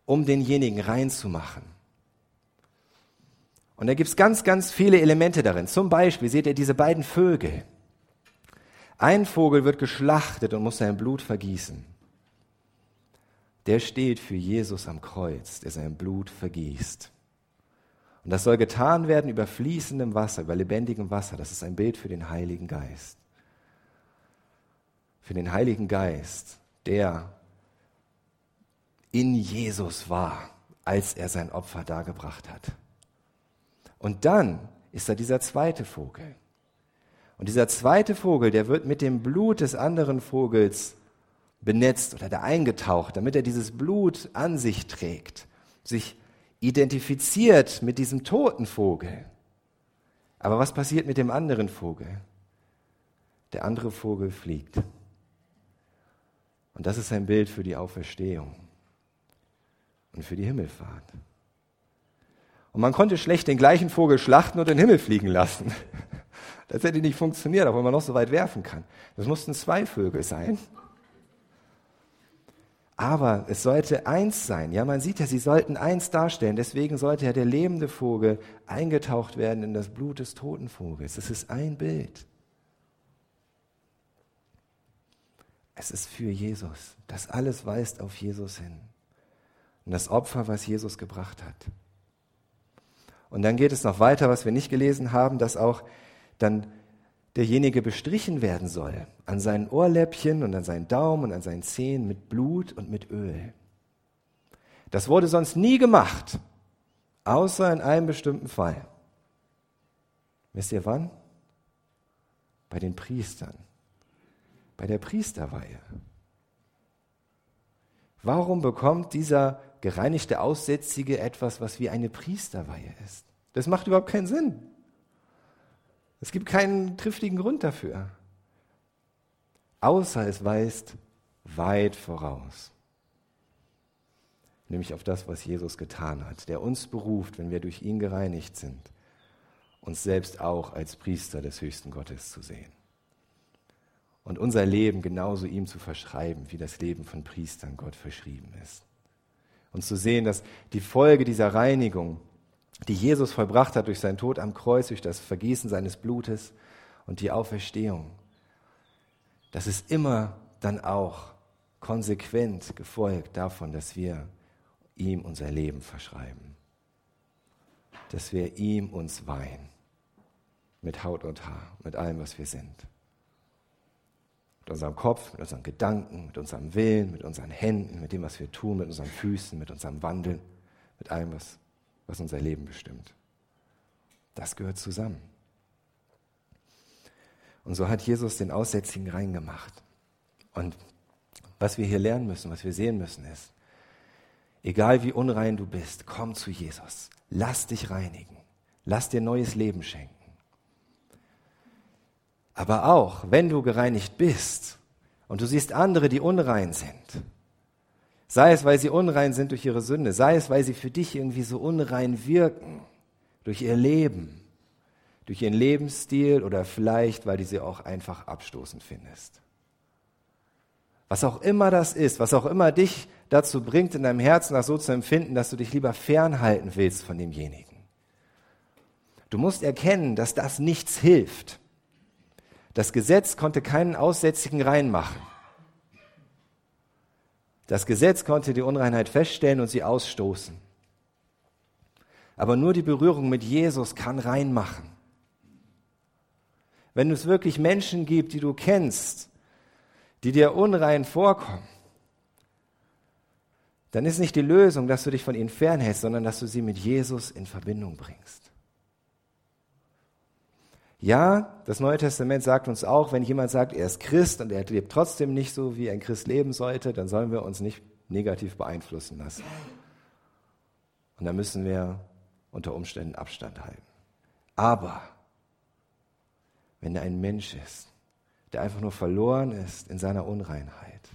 um denjenigen reinzumachen. Und da gibt es ganz, ganz viele Elemente darin. Zum Beispiel seht ihr diese beiden Vögel. Ein Vogel wird geschlachtet und muss sein Blut vergießen der steht für Jesus am Kreuz, der sein Blut vergießt. Und das soll getan werden über fließendem Wasser, über lebendigem Wasser. Das ist ein Bild für den Heiligen Geist. Für den Heiligen Geist, der in Jesus war, als er sein Opfer dargebracht hat. Und dann ist da dieser zweite Vogel. Und dieser zweite Vogel, der wird mit dem Blut des anderen Vogels benetzt oder da eingetaucht, damit er dieses Blut an sich trägt, sich identifiziert mit diesem toten Vogel. Aber was passiert mit dem anderen Vogel? Der andere Vogel fliegt. Und das ist ein Bild für die Auferstehung und für die Himmelfahrt. Und man konnte schlecht den gleichen Vogel schlachten und in den Himmel fliegen lassen. Das hätte nicht funktioniert, wenn man noch so weit werfen kann. Das mussten zwei Vögel sein. Aber es sollte eins sein. Ja, man sieht ja, sie sollten eins darstellen. Deswegen sollte ja der lebende Vogel eingetaucht werden in das Blut des toten Vogels. Es ist ein Bild. Es ist für Jesus. Das alles weist auf Jesus hin. Und das Opfer, was Jesus gebracht hat. Und dann geht es noch weiter, was wir nicht gelesen haben, dass auch dann derjenige bestrichen werden soll, an seinen Ohrläppchen und an seinen Daumen und an seinen Zehen mit Blut und mit Öl. Das wurde sonst nie gemacht, außer in einem bestimmten Fall. Wisst ihr wann? Bei den Priestern, bei der Priesterweihe. Warum bekommt dieser gereinigte Aussätzige etwas, was wie eine Priesterweihe ist? Das macht überhaupt keinen Sinn. Es gibt keinen triftigen Grund dafür. Außer es weist weit voraus. nämlich auf das, was Jesus getan hat, der uns beruft, wenn wir durch ihn gereinigt sind, uns selbst auch als Priester des höchsten Gottes zu sehen. Und unser Leben genauso ihm zu verschreiben, wie das Leben von Priestern Gott verschrieben ist. Und zu sehen, dass die Folge dieser Reinigung, die Jesus vollbracht hat durch seinen Tod am Kreuz, durch das Vergießen seines Blutes und die Auferstehung, das ist immer dann auch konsequent gefolgt davon, dass wir ihm unser Leben verschreiben. Dass wir ihm uns weihen. Mit Haut und Haar, mit allem, was wir sind. Mit unserem Kopf, mit unseren Gedanken, mit unserem Willen, mit unseren Händen, mit dem, was wir tun, mit unseren Füßen, mit unserem Wandeln, mit allem, was, was unser Leben bestimmt. Das gehört zusammen. Und so hat Jesus den Aussätzigen reingemacht. Und was wir hier lernen müssen, was wir sehen müssen, ist, Egal wie unrein du bist, komm zu Jesus. Lass dich reinigen. Lass dir neues Leben schenken. Aber auch, wenn du gereinigt bist und du siehst andere, die unrein sind, sei es, weil sie unrein sind durch ihre Sünde, sei es, weil sie für dich irgendwie so unrein wirken, durch ihr Leben, durch ihren Lebensstil oder vielleicht, weil du sie auch einfach abstoßend findest. Was auch immer das ist, was auch immer dich dazu bringt, in deinem Herzen das so zu empfinden, dass du dich lieber fernhalten willst von demjenigen. Du musst erkennen, dass das nichts hilft. Das Gesetz konnte keinen Aussätzigen reinmachen. Das Gesetz konnte die Unreinheit feststellen und sie ausstoßen. Aber nur die Berührung mit Jesus kann reinmachen. Wenn es wirklich Menschen gibt, die du kennst, die dir unrein vorkommen, dann ist nicht die Lösung, dass du dich von ihnen fernhältst, sondern dass du sie mit Jesus in Verbindung bringst. Ja, das Neue Testament sagt uns auch, wenn jemand sagt, er ist Christ und er lebt trotzdem nicht so, wie ein Christ leben sollte, dann sollen wir uns nicht negativ beeinflussen lassen. Und da müssen wir unter Umständen Abstand halten. Aber wenn er ein Mensch ist, der einfach nur verloren ist in seiner Unreinheit,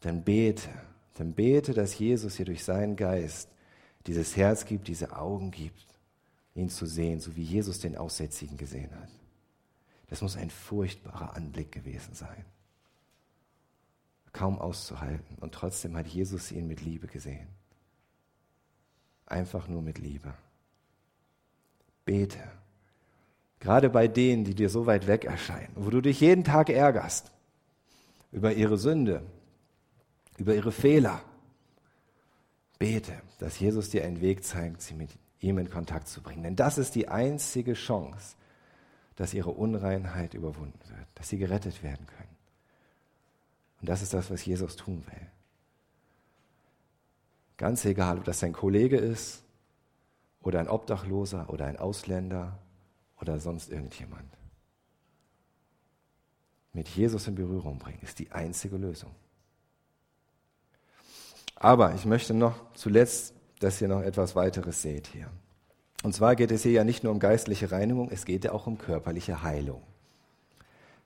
dann bete, dann bete, dass Jesus dir durch seinen Geist dieses Herz gibt, diese Augen gibt, ihn zu sehen, so wie Jesus den Aussätzigen gesehen hat. Das muss ein furchtbarer Anblick gewesen sein. Kaum auszuhalten. Und trotzdem hat Jesus ihn mit Liebe gesehen. Einfach nur mit Liebe. Bete. Gerade bei denen, die dir so weit weg erscheinen, wo du dich jeden Tag ärgerst über ihre Sünde, über ihre Fehler. Bete, dass Jesus dir einen Weg zeigt, sie mit ihm in Kontakt zu bringen. Denn das ist die einzige Chance, dass ihre Unreinheit überwunden wird, dass sie gerettet werden können. Und das ist das, was Jesus tun will. Ganz egal, ob das ein Kollege ist oder ein Obdachloser oder ein Ausländer oder sonst irgendjemand. Mit Jesus in Berührung bringen ist die einzige Lösung. Aber ich möchte noch zuletzt, dass ihr noch etwas weiteres seht hier. Und zwar geht es hier ja nicht nur um geistliche Reinigung, es geht ja auch um körperliche Heilung.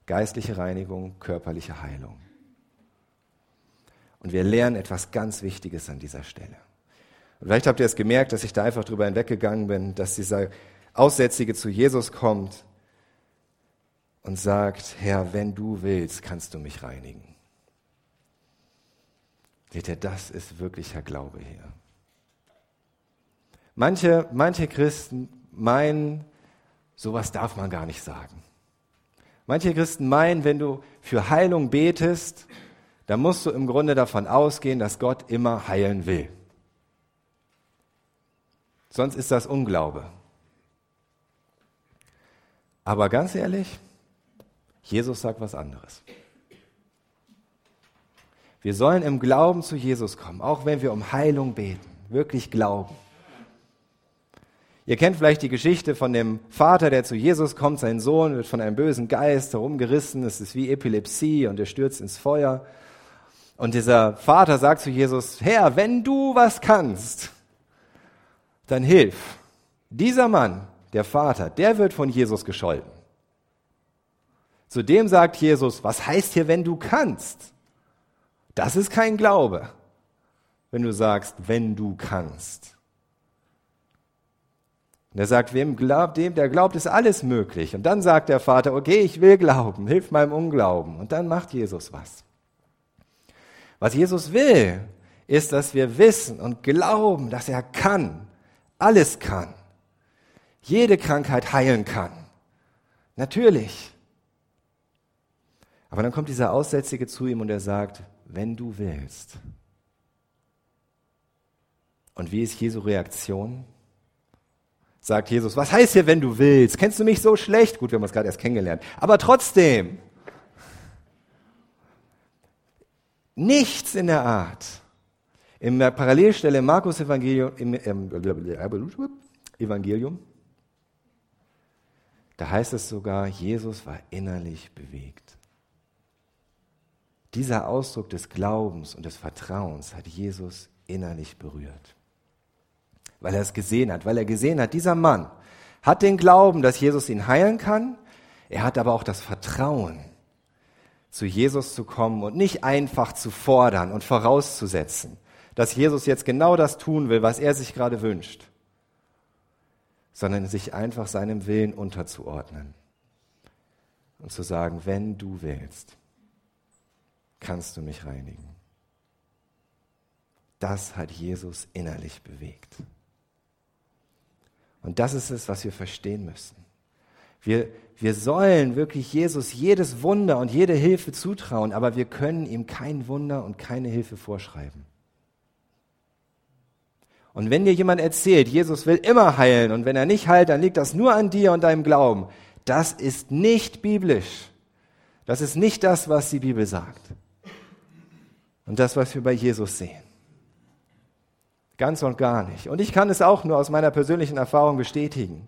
Geistliche Reinigung, körperliche Heilung. Und wir lernen etwas ganz Wichtiges an dieser Stelle. Und vielleicht habt ihr es gemerkt, dass ich da einfach drüber hinweggegangen bin, dass dieser Aussätzige zu Jesus kommt und sagt, Herr, wenn du willst, kannst du mich reinigen. Seht ihr, das ist wirklicher Glaube hier. Manche, manche Christen meinen, sowas darf man gar nicht sagen. Manche Christen meinen, wenn du für Heilung betest, dann musst du im Grunde davon ausgehen, dass Gott immer heilen will. Sonst ist das Unglaube. Aber ganz ehrlich, Jesus sagt was anderes. Wir sollen im Glauben zu Jesus kommen, auch wenn wir um Heilung beten, wirklich glauben. Ihr kennt vielleicht die Geschichte von dem Vater, der zu Jesus kommt, sein Sohn wird von einem bösen Geist herumgerissen, es ist wie Epilepsie und er stürzt ins Feuer. Und dieser Vater sagt zu Jesus, Herr, wenn du was kannst, dann hilf. Dieser Mann, der Vater, der wird von Jesus gescholten. Zudem sagt Jesus, was heißt hier, wenn du kannst? Das ist kein Glaube. wenn du sagst, wenn du kannst. Und er sagt, wem glaubt, dem, der glaubt, ist alles möglich. Und dann sagt der Vater, okay, ich will glauben, hilf meinem Unglauben. Und dann macht Jesus was. Was Jesus will, ist, dass wir wissen und glauben, dass er kann, alles kann, jede Krankheit heilen kann. Natürlich. Aber dann kommt dieser Aussätzige zu ihm und er sagt, wenn du willst. Und wie ist Jesu Reaktion? Sagt Jesus, was heißt hier, wenn du willst? Kennst du mich so schlecht? Gut, wir haben uns gerade erst kennengelernt. Aber trotzdem, nichts in der Art. In der Parallelstelle im Markus Evangelium, im, im Evangelium, da heißt es sogar, Jesus war innerlich bewegt. Dieser Ausdruck des Glaubens und des Vertrauens hat Jesus innerlich berührt. Weil er es gesehen hat, weil er gesehen hat, dieser Mann hat den Glauben, dass Jesus ihn heilen kann, er hat aber auch das Vertrauen, zu Jesus zu kommen und nicht einfach zu fordern und vorauszusetzen, dass Jesus jetzt genau das tun will, was er sich gerade wünscht, sondern sich einfach seinem Willen unterzuordnen und zu sagen, wenn du willst, kannst du mich reinigen. Das hat Jesus innerlich bewegt. Und das ist es, was wir verstehen müssen. Wir, wir sollen wirklich Jesus jedes Wunder und jede Hilfe zutrauen, aber wir können ihm kein Wunder und keine Hilfe vorschreiben. Und wenn dir jemand erzählt, Jesus will immer heilen und wenn er nicht heilt, dann liegt das nur an dir und deinem Glauben, das ist nicht biblisch. Das ist nicht das, was die Bibel sagt. Und das, was wir bei Jesus sehen. Ganz und gar nicht. Und ich kann es auch nur aus meiner persönlichen Erfahrung bestätigen.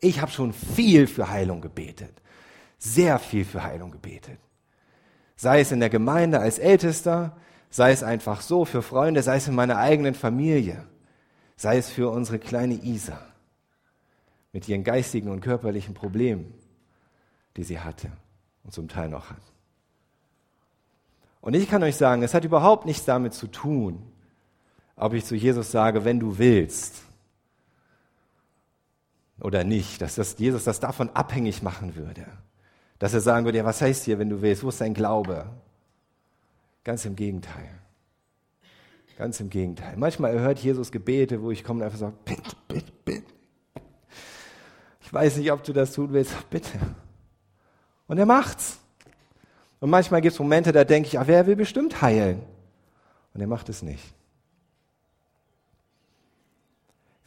Ich habe schon viel für Heilung gebetet. Sehr viel für Heilung gebetet. Sei es in der Gemeinde als Ältester, sei es einfach so für Freunde, sei es in meiner eigenen Familie, sei es für unsere kleine Isa mit ihren geistigen und körperlichen Problemen, die sie hatte und zum Teil noch hat. Und ich kann euch sagen, es hat überhaupt nichts damit zu tun, ob ich zu Jesus sage, wenn du willst oder nicht, dass das Jesus das davon abhängig machen würde. Dass er sagen würde, ja, was heißt hier, wenn du willst? Wo ist dein Glaube? Ganz im Gegenteil. Ganz im Gegenteil. Manchmal erhört Jesus Gebete, wo ich komme und einfach sage, bitte, bitte, bitte. Ich weiß nicht, ob du das tun willst, bitte. Und er macht's. Und manchmal gibt es Momente, da denke ich, ah, wer will bestimmt heilen? Und er macht es nicht.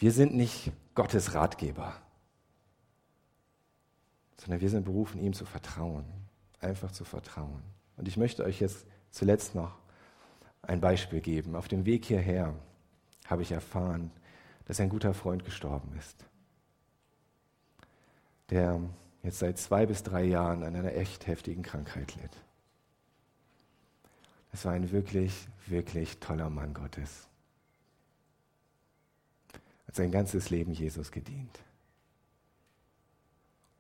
Wir sind nicht Gottes Ratgeber, sondern wir sind berufen, ihm zu vertrauen, einfach zu vertrauen. Und ich möchte euch jetzt zuletzt noch ein Beispiel geben. Auf dem Weg hierher habe ich erfahren, dass ein guter Freund gestorben ist, der jetzt seit zwei bis drei Jahren an einer echt heftigen Krankheit litt. Es war ein wirklich, wirklich toller Mann Gottes. Hat sein ganzes Leben Jesus gedient.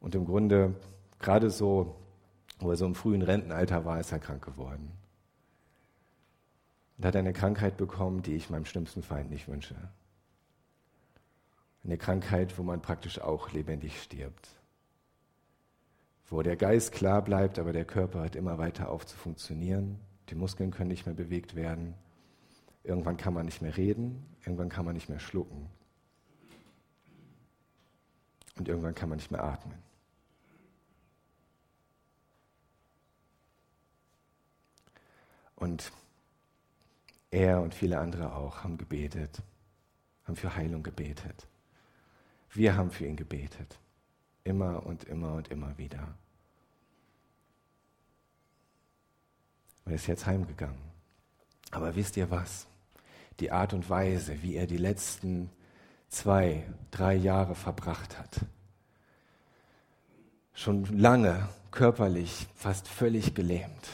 Und im Grunde, gerade so, wo er so im frühen Rentenalter war, ist er krank geworden. Und hat eine Krankheit bekommen, die ich meinem schlimmsten Feind nicht wünsche. Eine Krankheit, wo man praktisch auch lebendig stirbt wo der Geist klar bleibt, aber der Körper hört immer weiter auf zu funktionieren. Die Muskeln können nicht mehr bewegt werden. Irgendwann kann man nicht mehr reden, irgendwann kann man nicht mehr schlucken. Und irgendwann kann man nicht mehr atmen. Und er und viele andere auch haben gebetet, haben für Heilung gebetet. Wir haben für ihn gebetet. Immer und immer und immer wieder. Und er ist jetzt heimgegangen. Aber wisst ihr was? Die Art und Weise, wie er die letzten zwei, drei Jahre verbracht hat, schon lange körperlich fast völlig gelähmt,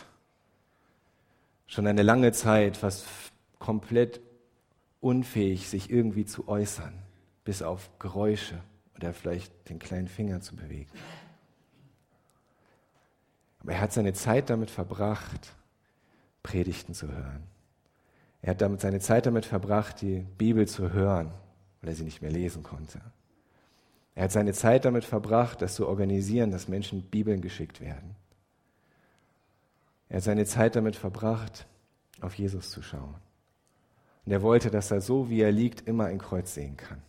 schon eine lange Zeit fast komplett unfähig, sich irgendwie zu äußern, bis auf Geräusche oder vielleicht den kleinen Finger zu bewegen. Aber er hat seine Zeit damit verbracht, Predigten zu hören. Er hat damit seine Zeit damit verbracht, die Bibel zu hören, weil er sie nicht mehr lesen konnte. Er hat seine Zeit damit verbracht, das zu organisieren, dass Menschen Bibeln geschickt werden. Er hat seine Zeit damit verbracht, auf Jesus zu schauen. Und er wollte, dass er so, wie er liegt, immer ein Kreuz sehen kann.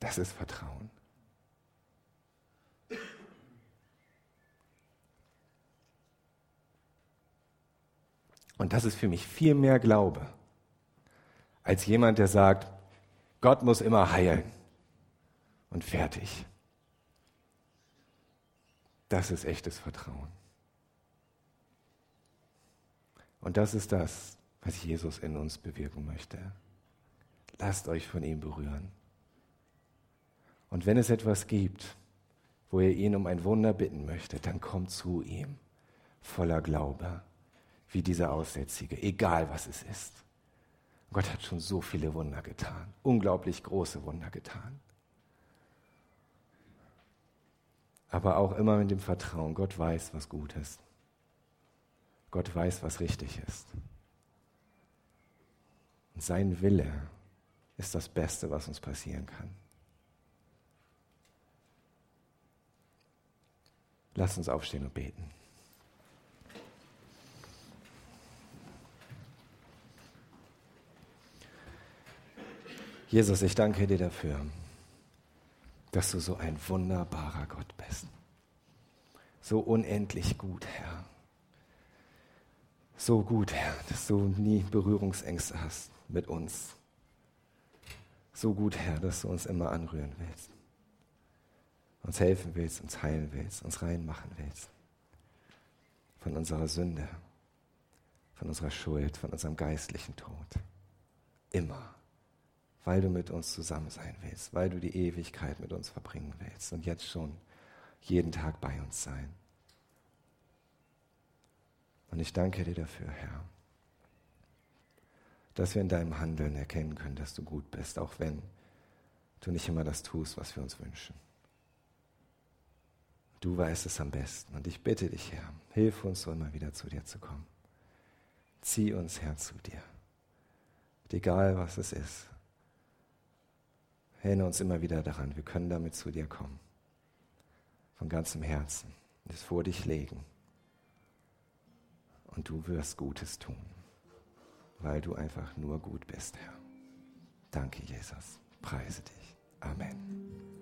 Das ist Vertrauen. Und das ist für mich viel mehr Glaube als jemand, der sagt, Gott muss immer heilen und fertig. Das ist echtes Vertrauen. Und das ist das, was Jesus in uns bewirken möchte. Lasst euch von ihm berühren. Und wenn es etwas gibt, wo ihr ihn um ein Wunder bitten möchtet, dann kommt zu ihm voller Glaube, wie dieser Aussätzige, egal was es ist. Gott hat schon so viele Wunder getan, unglaublich große Wunder getan. Aber auch immer mit dem Vertrauen, Gott weiß, was gut ist. Gott weiß, was richtig ist. Und sein Wille ist das Beste, was uns passieren kann. Lass uns aufstehen und beten. Jesus, ich danke dir dafür, dass du so ein wunderbarer Gott bist. So unendlich gut, Herr. So gut, Herr, dass du nie Berührungsängste hast mit uns. So gut, Herr, dass du uns immer anrühren willst uns helfen willst, uns heilen willst, uns reinmachen willst. Von unserer Sünde, von unserer Schuld, von unserem geistlichen Tod. Immer. Weil du mit uns zusammen sein willst, weil du die Ewigkeit mit uns verbringen willst und jetzt schon jeden Tag bei uns sein. Und ich danke dir dafür, Herr, dass wir in deinem Handeln erkennen können, dass du gut bist, auch wenn du nicht immer das tust, was wir uns wünschen. Du weißt es am besten. Und ich bitte dich, Herr, hilf uns so immer wieder zu dir zu kommen. Zieh uns, Herr, zu dir. Und egal, was es ist. Erinnere uns immer wieder daran, wir können damit zu dir kommen. Von ganzem Herzen. Es vor dich legen. Und du wirst Gutes tun. Weil du einfach nur gut bist, Herr. Danke, Jesus. Preise dich. Amen.